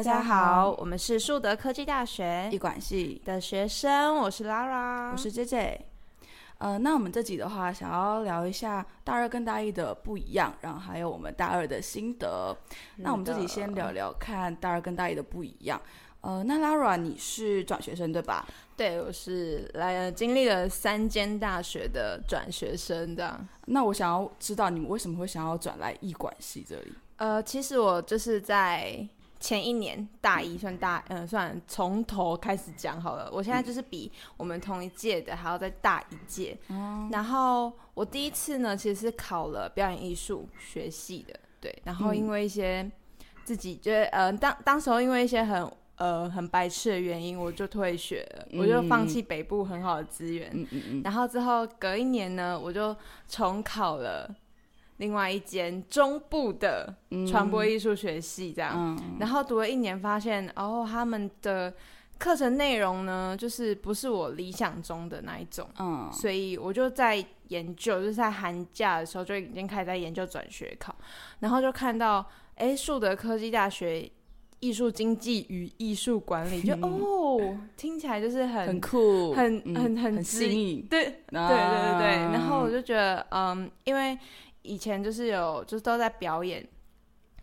大家好，我们是树德科技大学艺管系的学生，我是 Lara，我是 JJ。呃，那我们这集的话，想要聊一下大二跟大一的不一样，然后还有我们大二的心得。那我们这集先聊聊看大二跟大一的不一样。呃，那 Lara 你是转学生对吧？对，我是来经历了三间大学的转学生这样。那我想要知道你们为什么会想要转来艺管系这里？呃，其实我就是在。前一年大一算大，嗯，算从头开始讲好了。我现在就是比我们同一届的还要再大一届。然后我第一次呢，其实是考了表演艺术学系的，对。然后因为一些自己觉得，呃，当当时候因为一些很呃很白痴的原因，我就退学了，我就放弃北部很好的资源。然后之后隔一年呢，我就重考了。另外一间中部的传播艺术学系这样，然后读了一年，发现哦，他们的课程内容呢，就是不是我理想中的那一种，嗯，所以我就在研究，就是在寒假的时候就已经开始在研究转学考，然后就看到，哎，树德科技大学艺术经济与艺术管理，就哦，听起来就是很很酷，很很很新颖，对对对对对，然后我就觉得，嗯，因为。以前就是有，就是都在表演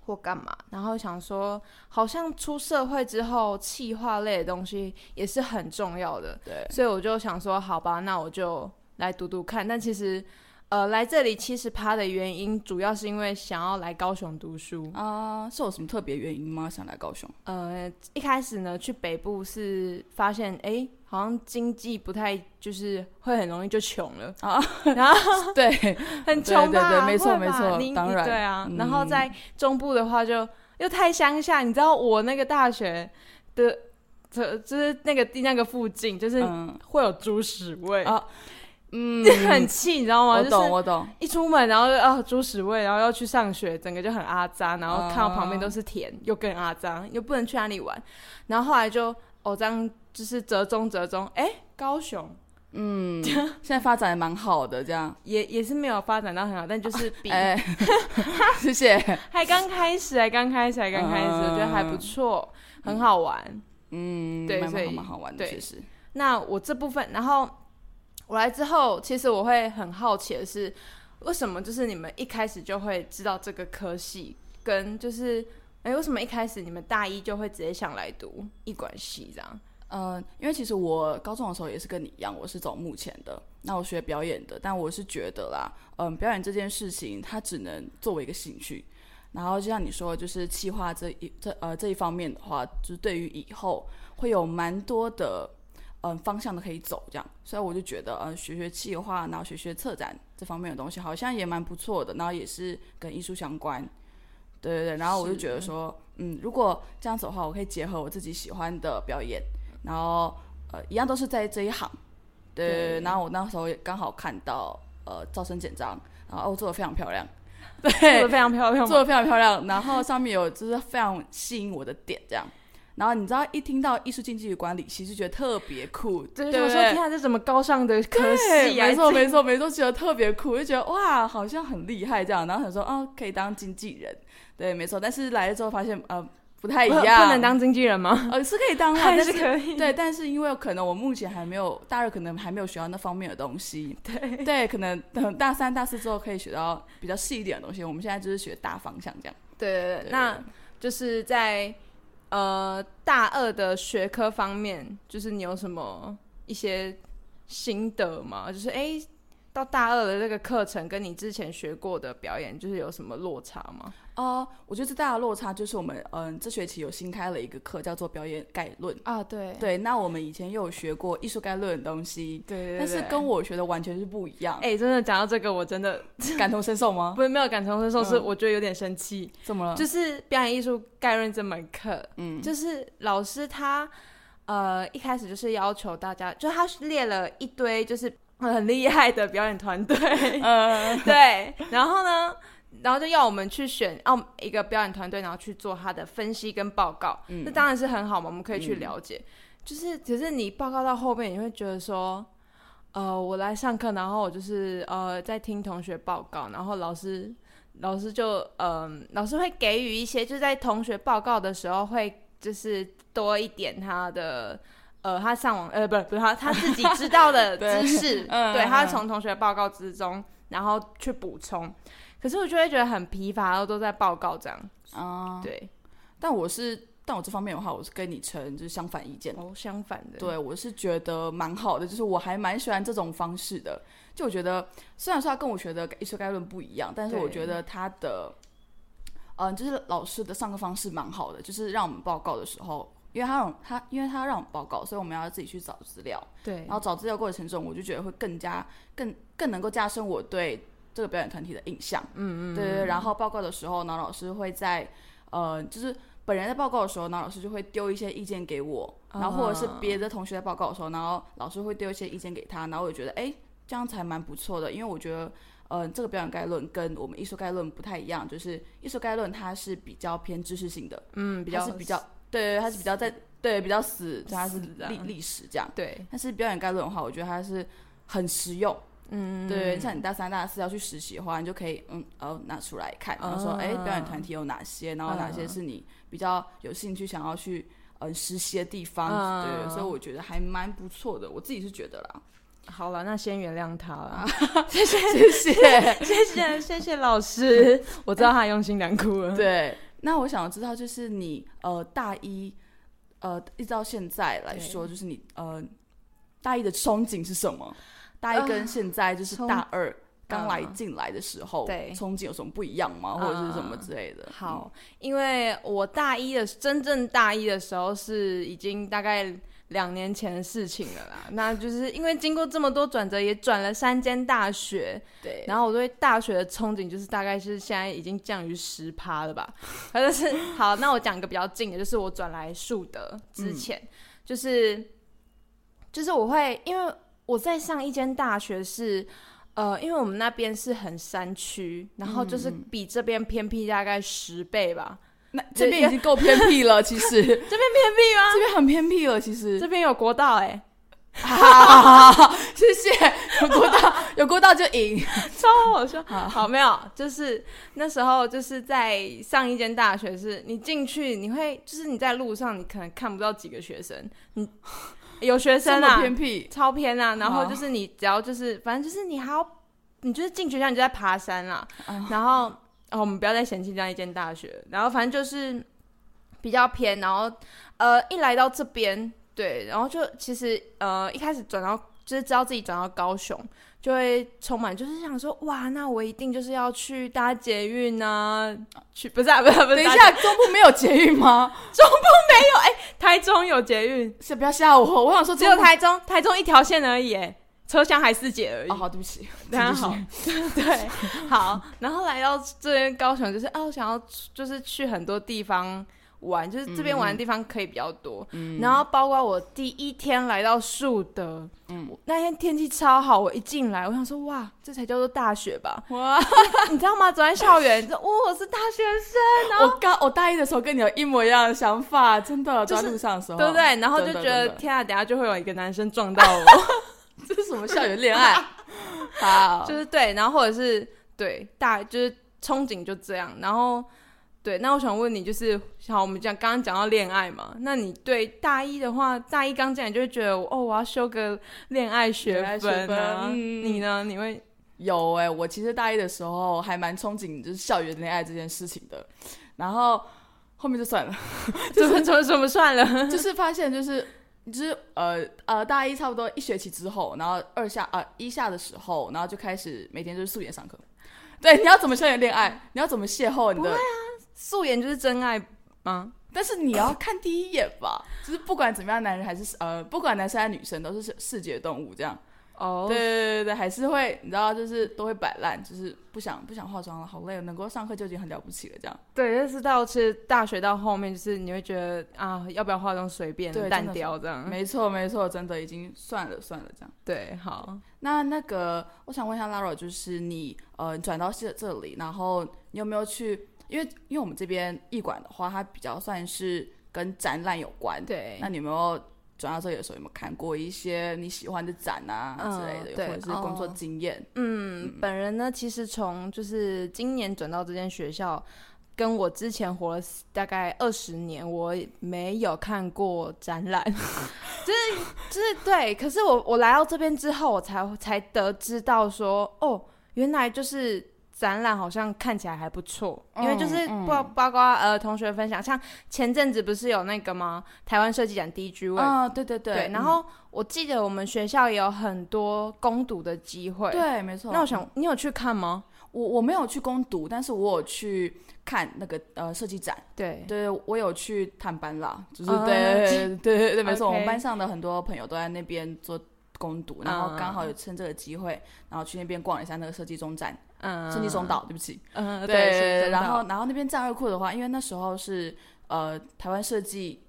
或干嘛，然后想说，好像出社会之后，气化类的东西也是很重要的。对，所以我就想说，好吧，那我就来读读看。但其实。呃，来这里七十趴的原因，主要是因为想要来高雄读书啊，是有什么特别原因吗？想来高雄？呃，一开始呢，去北部是发现，哎，好像经济不太，就是会很容易就穷了啊。然后对，很穷吧？对对，没错没错，当然对啊。然后在中部的话，就又太乡下。你知道我那个大学的，这就是那个地那个附近，就是会有猪屎味啊。嗯，很气，你知道吗？我懂，我懂。一出门，然后啊，猪屎味，然后要去上学，整个就很阿扎，然后看到旁边都是田，又更阿扎，又不能去哪里玩。然后后来就哦，这样就是折中折中，哎，高雄，嗯，现在发展也蛮好的，这样也也是没有发展到很好，但就是比，谢谢，还刚开始，还刚开始，还刚开始，我觉得还不错，很好玩，嗯，对，所以蛮好玩的，确实。那我这部分，然后。我来之后，其实我会很好奇的是，为什么就是你们一开始就会知道这个科系，跟就是哎，为什么一开始你们大一就会直接想来读艺管系这样？嗯，因为其实我高中的时候也是跟你一样，我是走目前的，那我学表演的，但我是觉得啦，嗯，表演这件事情它只能作为一个兴趣，然后就像你说，就是企划这一这呃这一方面的话，就是对于以后会有蛮多的。嗯，方向都可以走这样，所以我就觉得，嗯，学学企划，然后学学策展这方面的东西，好像也蛮不错的。然后也是跟艺术相关，对对对。然后我就觉得说，嗯，如果这样子的话，我可以结合我自己喜欢的表演，然后呃，一样都是在这一行，对对对。然后我那时候也刚好看到，呃，招生简章，然后哦做的非常漂亮，对，做的非常漂亮，做的非常漂亮。然后上面有就是非常吸引我的点，这样。然后你知道，一听到艺术经济与管理，其实觉得特别酷。对，我说天啊，这什么高尚的科系啊！没错，没错，没错，觉得特别酷，就觉得哇，好像很厉害这样。然后想说，哦，可以当经纪人。对，没错。但是来了之后发现，呃，不太一样。不能当经纪人吗？呃，是可以当，但是可以。对，但是因为可能我目前还没有大二，可能还没有学到那方面的东西。对，对，可能等大三、大四之后可以学到比较细一点的东西。我们现在就是学大方向这样。对对对，那就是在。呃，大二的学科方面，就是你有什么一些心得吗？就是哎，到大二的这个课程，跟你之前学过的表演，就是有什么落差吗？哦，我觉得最大的落差就是我们，嗯，这学期有新开了一个课，叫做表演概论啊。对对，那我们以前又有学过艺术概论的东西，对，但是跟我学的完全是不一样。哎，真的讲到这个，我真的 感同身受吗？不是，没有感同身受，是我觉得有点生气。怎么了？就是表演艺术概论这门课，嗯，就是老师他呃一开始就是要求大家，就他列了一堆就是很厉害的表演团队，嗯，对，然后呢？然后就要我们去选哦一个表演团队，然后去做他的分析跟报告。嗯，那当然是很好嘛，我们可以去了解。就是，只是你报告到后面，你会觉得说，呃，我来上课，然后我就是呃在听同学报告，然后老师老师就嗯，老师会给予一些，就在同学报告的时候会就是多一点他的。呃，他上网呃，不是不是他他自己知道的知识，对，他从同学报告之中，然后去补充。可是我就会觉得很疲乏，然后都在报告这样。啊，对。但我是，但我这方面的话，我是跟你成就是相反意见。哦，相反的。对，我是觉得蛮好的，就是我还蛮喜欢这种方式的。就我觉得，虽然说他跟我学的艺术概论不一样，但是我觉得他的，嗯，就是老师的上课方式蛮好的，就是让我们报告的时候。因为他让他，因为他让我们报告，所以我们要自己去找资料。对。然后找资料过程中，我就觉得会更加、更、更能够加深我对这个表演团体的印象。嗯嗯。对对。然后报告的时候，呢，老师会在呃，就是本人在报告的时候，呢，老师就会丢一些意见给我。然后或者是别的同学在报告的时候，然后老师会丢一些意见给他。然后我就觉得，哎，这样才蛮不错的。因为我觉得，呃，这个表演概论跟我们艺术概论不太一样，就是艺术概论它是比较偏知识性的。嗯，比较是比较。对，它是比较在对比较死，它是历历史这样。对，但是表演概论的话，我觉得它是很实用。嗯，对，像你大三、大四要去实习的话，你就可以嗯，哦拿出来看，然后说，哎，表演团体有哪些，然后哪些是你比较有兴趣想要去嗯实习的地方。对，所以我觉得还蛮不错的，我自己是觉得啦。好了，那先原谅他了，谢谢 谢谢 谢谢谢谢老师，我知道他用心良苦了。对。那我想知道，就是你呃大一呃一直到现在来说，就是你呃大一的憧憬是什么？大一跟现在就是大二刚来进来的时候，对。憧憬有什么不一样吗？或者是什么之类的？好，因为我大一的真正大一的时候是已经大概。两年前的事情了啦，那就是因为经过这么多转折，也转了三间大学，对，然后我对大学的憧憬就是大概是现在已经降于十趴了吧，反正是好，那我讲一个比较近的，就是我转来树德之前，就是就是我会因为我在上一间大学是，呃，因为我们那边是很山区，然后就是比这边偏僻大概十倍吧。那这边已经够偏僻了，其实 这边偏僻吗？这边很偏僻了，其实这边有国道 哎，谢谢有国道，有国道就赢，超好笑。好，没有，就是那时候就是在上一间大学，是你进去你会就是你在路上你可能看不到几个学生，你有学生啊，偏僻，超偏啊。然后就是你只要就是反正就是你还要你就是进学校你就在爬山啦，然后。哦，我们不要再嫌弃这样一间大学。然后反正就是比较偏，然后呃，一来到这边，对，然后就其实呃，一开始转到就是知道自己转到高雄，就会充满就是想说，哇，那我一定就是要去搭捷运啊，去不是不是不是，等一下，中部没有捷运吗？中部没有，哎，台中有捷运，是不要吓我，我想说只有台中，台中一条线而已，哎。车厢还四节而已。哦，好，对不起，大家好，对，好，然后来到这边高雄，就是哦，想要就是去很多地方玩，就是这边玩的地方可以比较多。嗯，然后包括我第一天来到树德，嗯，那天天气超好，我一进来，我想说哇，这才叫做大学吧？哇，你 知道吗？走在校园，哇，我是大学生。我刚我大一的时候跟你有一模一样的想法，真的，在路上的时候，对不对？然后就觉得天啊，等下就会有一个男生撞到我。这是什么校园恋爱？好，就是对，然后或者是对大，就是憧憬就这样。然后对，那我想问你，就是好，我们讲刚刚讲到恋爱嘛，那你对大一的话，大一刚进来就会觉得哦，我要修个恋爱学分啊？你呢？你会有哎？我其实大一的时候还蛮憧憬就是校园恋爱这件事情的，然后后面就算了，怎么怎么怎么算了？就是发现就是。就是呃呃，大一差不多一学期之后，然后二下呃一下的时候，然后就开始每天就是素颜上课。对，你要怎么校园恋爱？你要怎么邂逅你的？对啊，素颜就是真爱吗？但是你要看第一眼吧。就是不管怎么样，男人还是呃，不管男生还是女生，都是视觉动物这样。哦，对对对对还是会，你知道，就是都会摆烂，就是不想不想化妆了，好累，能够上课就已经很了不起了，这样。对，但是到其实大学到后面，就是你会觉得啊，要不要化妆随便淡掉这样。没错没错，真的已经算了算了这样。对，好，那那个我想问一下 Lara，就是你呃转到这这里，然后你有没有去？因为因为我们这边艺馆的话，它比较算是跟展览有关。对，那你有没有？转到这里的时候有没有看过一些你喜欢的展啊之类的，或者是工作经验？嗯，本人呢，其实从就是今年转到这间学校，跟我之前活了大概二十年，我没有看过展览，就是就是对。可是我我来到这边之后，我才才得知到说，哦，原来就是展览好像看起来还不错，因为就是包包括呃同学分享，像前阵子不是有那个吗？台湾设计展 DG 位啊，对对对。然后我记得我们学校也有很多攻读的机会，对，没错。那我想你有去看吗？我我没有去攻读，但是我有去。看那个呃设计展，对对，我有去探班啦，就是对对对对，没错，我们班上的很多朋友都在那边做攻读，然后刚好有趁这个机会，然后去那边逛了一下那个设计中展，嗯，设计中岛，对不起，嗯，对，然后然后那边战二库的话，因为那时候是呃台湾设计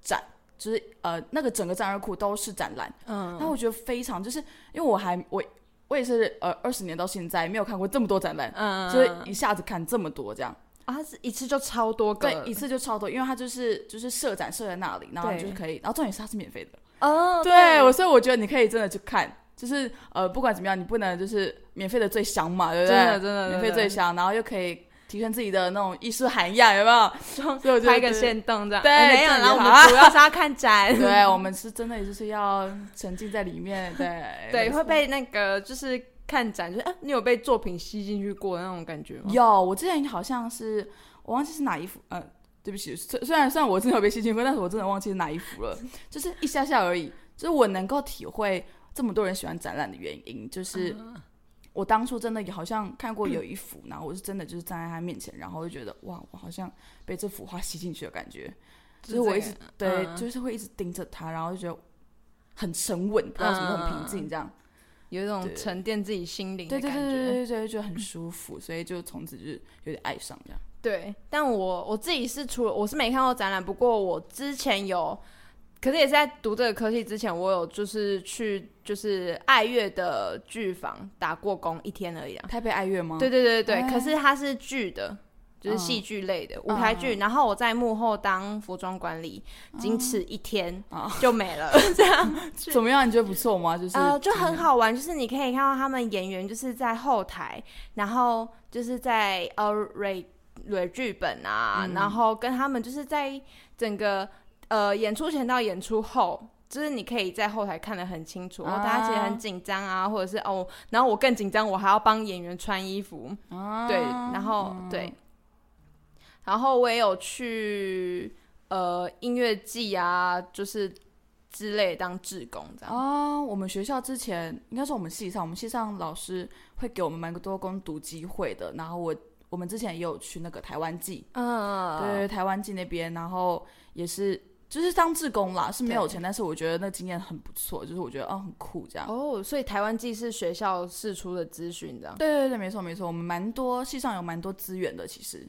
展，就是呃那个整个战二库都是展览，嗯，那我觉得非常，就是因为我还我我也是呃二十年到现在没有看过这么多展览，嗯，就是一下子看这么多这样。啊，是一次就超多个，对，一次就超多，因为它就是就是设展设在那里，然后就是可以，然后重点是它是免费的哦。对，我所以我觉得你可以真的去看，就是呃，不管怎么样，你不能就是免费的最香嘛，对不对？真的真的，免费最香，然后又可以提升自己的那种艺术涵养，有没有？就 拍个线动这样，对，没有。然后我们主要是要看展，对，我们是真的就是要沉浸在里面，对对，会被那个就是。看展就是，哎，你有被作品吸进去过那种感觉吗？有，我之前好像是，我忘记是哪一幅，呃，对不起，虽虽然虽然我真的有被吸进去过，但是我真的忘记是哪一幅了，就是一下下而已。就是我能够体会这么多人喜欢展览的原因，就是我当初真的好像看过有 一幅，然后我是真的就是站在他面前，然后就觉得哇，我好像被这幅画吸进去的感觉，就是我一直对，就是会一直盯着他，然后就觉得很沉稳，不知道什么很平静这样。有一种沉淀自己心灵的感觉，对对对对对，觉得很舒服，所以就从此就是有点爱上这样。对，但我我自己是除了我是没看过展览，不过我之前有，可是也是在读这个科技之前，我有就是去就是爱乐的剧房打过工一天而已啊。台北爱乐吗？对对对对，可是它是剧的。就是戏剧类的舞台剧，然后我在幕后当服装管理，仅此一天就没了。这样 怎么样？你觉得不错吗？就是呃，就很好玩，就是你可以看到他们演员就是在后台，然后就是在呃蕊蕊剧本啊，然后跟他们就是在整个呃演出前到演出后，就是你可以在后台看得很清楚，然后大家其实很紧张啊，或者是哦，然后我更紧张，我还要帮演员穿衣服，对，然后对。然后我也有去呃音乐季啊，就是之类当志工这样。哦，我们学校之前应该是我们系上，我们系上老师会给我们蛮多攻读机会的。然后我我们之前也有去那个台湾季，嗯，对，台湾季那边，然后也是就是当志工啦，是没有钱，但是我觉得那经验很不错，就是我觉得哦很酷这样。哦，所以台湾季是学校释出的资讯这样。对对对，没错没错，我们蛮多系上有蛮多资源的，其实。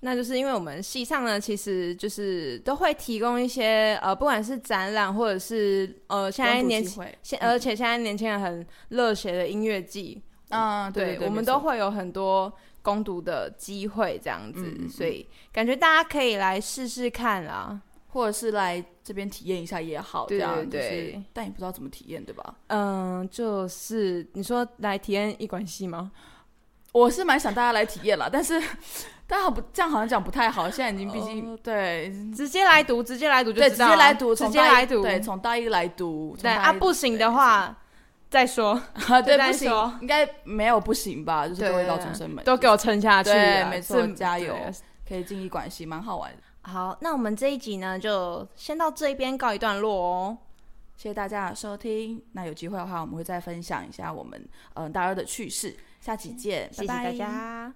那就是因为我们系上呢，其实就是都会提供一些呃，不管是展览或者是呃，现在年现而且现在年轻人很热血的音乐季，嗯，对，我们都会有很多攻读的机会这样子，所以感觉大家可以来试试看啊，或者是来这边体验一下也好，这样对，但也不知道怎么体验，对吧？嗯，就是你说来体验一管戏吗？我是蛮想大家来体验了，但是。但好不这样好像讲不太好，现在已经毕竟对直接来读，直接来读就对，直接来读，直接来读，对，从大一来读。对啊，不行的话再说。对，不行，应该没有不行吧？就是各位高中生们都给我撑下去，没错，加油，可以进一管系，蛮好玩的。好，那我们这一集呢，就先到这边告一段落哦。谢谢大家的收听，那有机会的话，我们会再分享一下我们嗯大二的趣事。下期见，谢谢大家。